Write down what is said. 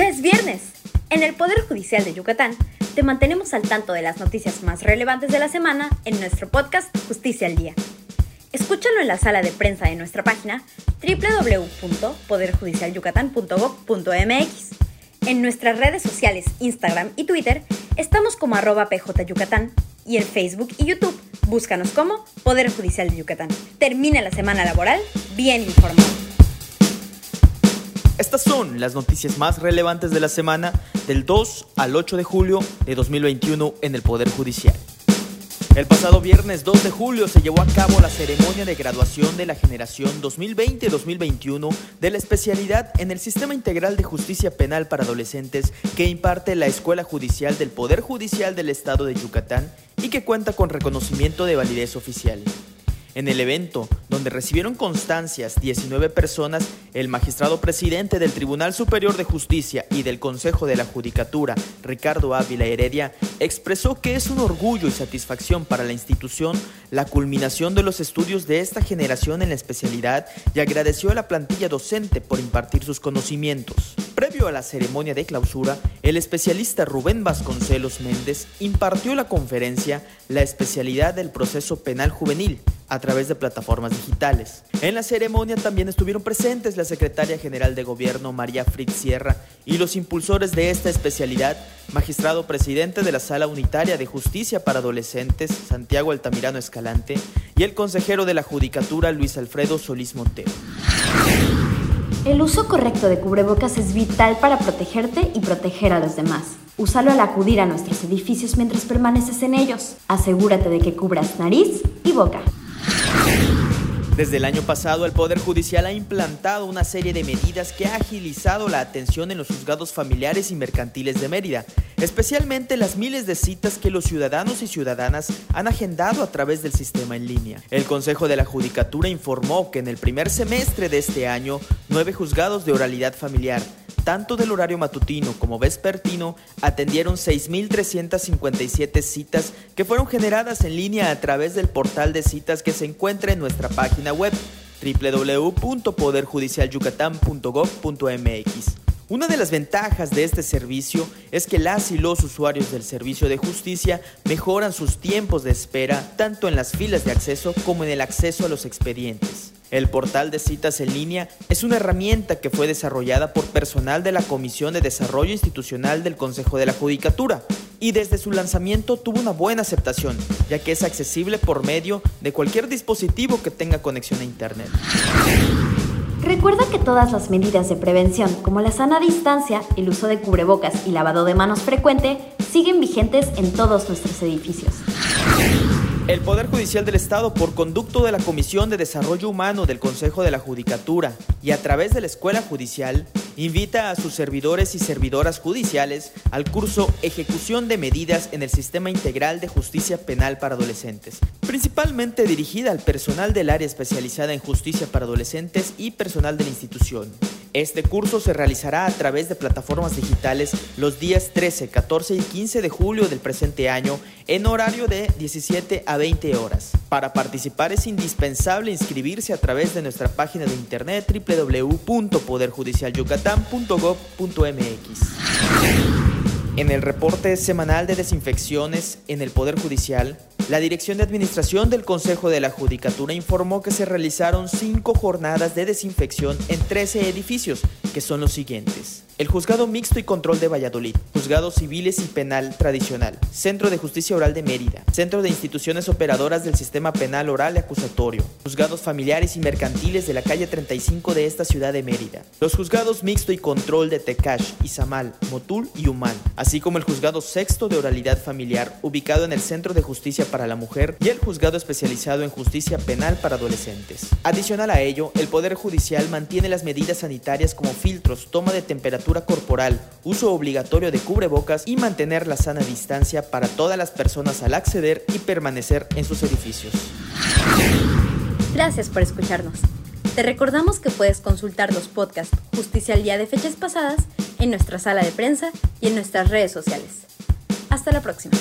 Es viernes. En el Poder Judicial de Yucatán te mantenemos al tanto de las noticias más relevantes de la semana en nuestro podcast Justicia al Día. Escúchalo en la sala de prensa de nuestra página www.poderjudicialyucatán.gov.mx. En nuestras redes sociales Instagram y Twitter estamos como arroba pjyucatán y en Facebook y YouTube búscanos como Poder Judicial de Yucatán. Termina la semana laboral bien informado. Estas son las noticias más relevantes de la semana del 2 al 8 de julio de 2021 en el Poder Judicial. El pasado viernes 2 de julio se llevó a cabo la ceremonia de graduación de la generación 2020-2021 de la especialidad en el Sistema Integral de Justicia Penal para Adolescentes que imparte la Escuela Judicial del Poder Judicial del Estado de Yucatán y que cuenta con reconocimiento de validez oficial. En el evento, donde recibieron constancias 19 personas, el magistrado presidente del Tribunal Superior de Justicia y del Consejo de la Judicatura, Ricardo Ávila Heredia, expresó que es un orgullo y satisfacción para la institución la culminación de los estudios de esta generación en la especialidad y agradeció a la plantilla docente por impartir sus conocimientos. Previo a la ceremonia de clausura, el especialista Rubén Vasconcelos Méndez impartió la conferencia La especialidad del proceso penal juvenil a través de plataformas digitales. En la ceremonia también estuvieron presentes la secretaria general de gobierno María Fritz Sierra y los impulsores de esta especialidad, magistrado presidente de la Sala Unitaria de Justicia para Adolescentes, Santiago Altamirano Escalante, y el consejero de la Judicatura, Luis Alfredo Solís Montero. El uso correcto de cubrebocas es vital para protegerte y proteger a los demás. Úsalo al acudir a nuestros edificios mientras permaneces en ellos. Asegúrate de que cubras nariz y boca. Desde el año pasado, el Poder Judicial ha implantado una serie de medidas que ha agilizado la atención en los juzgados familiares y mercantiles de Mérida, especialmente las miles de citas que los ciudadanos y ciudadanas han agendado a través del sistema en línea. El Consejo de la Judicatura informó que en el primer semestre de este año, nueve juzgados de oralidad familiar, tanto del horario matutino como vespertino, atendieron 6.357 citas que fueron generadas en línea a través del portal de citas que se encuentra en nuestra página web www.poderjudicialyucatán.gov.mx. Una de las ventajas de este servicio es que las y los usuarios del servicio de justicia mejoran sus tiempos de espera tanto en las filas de acceso como en el acceso a los expedientes. El portal de citas en línea es una herramienta que fue desarrollada por personal de la Comisión de Desarrollo Institucional del Consejo de la Judicatura y desde su lanzamiento tuvo una buena aceptación, ya que es accesible por medio de cualquier dispositivo que tenga conexión a Internet. Recuerda que todas las medidas de prevención, como la sana distancia, el uso de cubrebocas y lavado de manos frecuente, siguen vigentes en todos nuestros edificios. El Poder Judicial del Estado, por conducto de la Comisión de Desarrollo Humano del Consejo de la Judicatura y a través de la Escuela Judicial, invita a sus servidores y servidoras judiciales al curso Ejecución de Medidas en el Sistema Integral de Justicia Penal para Adolescentes, principalmente dirigida al personal del área especializada en justicia para adolescentes y personal de la institución. Este curso se realizará a través de plataformas digitales los días 13, 14 y 15 de julio del presente año en horario de 17 a 20 horas. Para participar es indispensable inscribirse a través de nuestra página de internet www.poderjudicialyucatán.gov.mx. En el reporte semanal de desinfecciones en el Poder Judicial, la Dirección de Administración del Consejo de la Judicatura informó que se realizaron cinco jornadas de desinfección en 13 edificios, que son los siguientes. El Juzgado Mixto y Control de Valladolid, Juzgados Civiles y Penal Tradicional, Centro de Justicia Oral de Mérida, Centro de Instituciones Operadoras del Sistema Penal Oral y Acusatorio, Juzgados Familiares y Mercantiles de la calle 35 de esta ciudad de Mérida, los Juzgados Mixto y Control de Tecash, Izamal, Motul y Humán, así como el Juzgado Sexto de Oralidad Familiar, ubicado en el Centro de Justicia para la Mujer y el Juzgado Especializado en Justicia Penal para Adolescentes. Adicional a ello, el Poder Judicial mantiene las medidas sanitarias como filtros, toma de temperatura corporal, uso obligatorio de cubrebocas y mantener la sana distancia para todas las personas al acceder y permanecer en sus edificios. Gracias por escucharnos. Te recordamos que puedes consultar los podcasts Justicia al Día de fechas pasadas en nuestra sala de prensa y en nuestras redes sociales. Hasta la próxima.